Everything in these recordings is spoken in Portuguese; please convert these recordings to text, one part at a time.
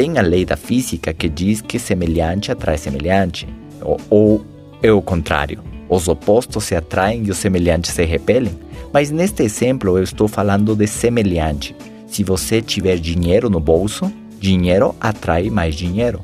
tem a lei da física que diz que semelhante atrai semelhante, ou, ou é o contrário. Os opostos se atraem e os semelhantes se repelem. Mas neste exemplo eu estou falando de semelhante. Se você tiver dinheiro no bolso, dinheiro atrai mais dinheiro.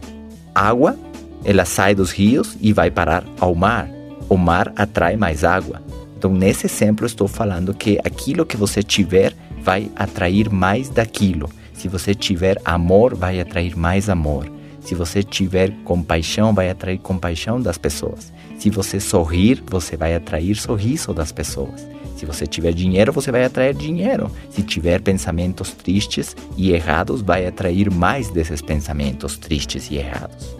Água, ela sai dos rios e vai parar ao mar. O mar atrai mais água. Então, nesse exemplo, estou falando que aquilo que você tiver vai atrair mais daquilo. Se você tiver amor, vai atrair mais amor. Se você tiver compaixão, vai atrair compaixão das pessoas. Se você sorrir, você vai atrair sorriso das pessoas. Se você tiver dinheiro, você vai atrair dinheiro. Se tiver pensamentos tristes e errados, vai atrair mais desses pensamentos tristes e errados.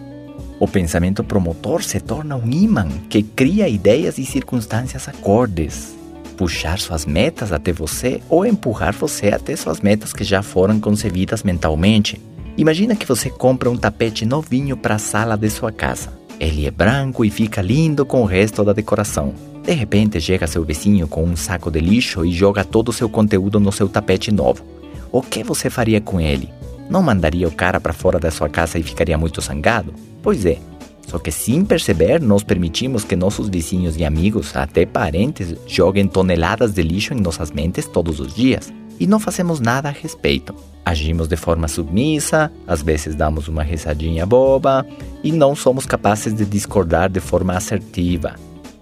O pensamento promotor se torna um imã que cria ideias e circunstâncias acordes, puxar suas metas até você ou empurrar você até suas metas que já foram concebidas mentalmente. Imagina que você compra um tapete novinho para a sala de sua casa. Ele é branco e fica lindo com o resto da decoração. De repente chega seu vizinho com um saco de lixo e joga todo o seu conteúdo no seu tapete novo. O que você faria com ele? Não mandaria o cara para fora da sua casa e ficaria muito zangado? Pois é. Só que sem perceber, nós permitimos que nossos vizinhos e amigos, até parentes, joguem toneladas de lixo em nossas mentes todos os dias. E não fazemos nada a respeito. Agimos de forma submissa, às vezes damos uma risadinha boba e não somos capazes de discordar de forma assertiva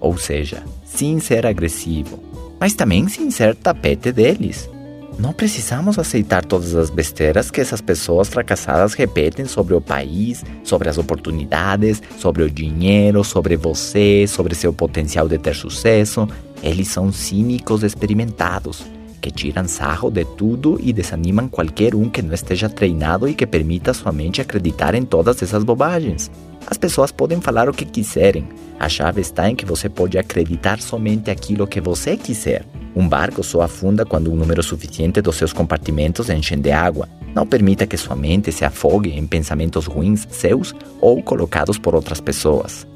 ou seja, sem ser agressivo, mas também sem ser tapete deles. Não precisamos aceitar todas as besteiras que essas pessoas fracassadas repetem sobre o país, sobre as oportunidades, sobre o dinheiro, sobre você, sobre seu potencial de ter sucesso. Eles são cínicos experimentados, que tiram sarro de tudo e desanimam qualquer um que não esteja treinado e que permita sua mente acreditar em todas essas bobagens. As pessoas podem falar o que quiserem. A chave está em que você pode acreditar somente aquilo que você quiser. Um barco só afunda quando um número suficiente dos seus compartimentos enchem de água. Não permita que sua mente se afogue em pensamentos ruins seus ou colocados por outras pessoas.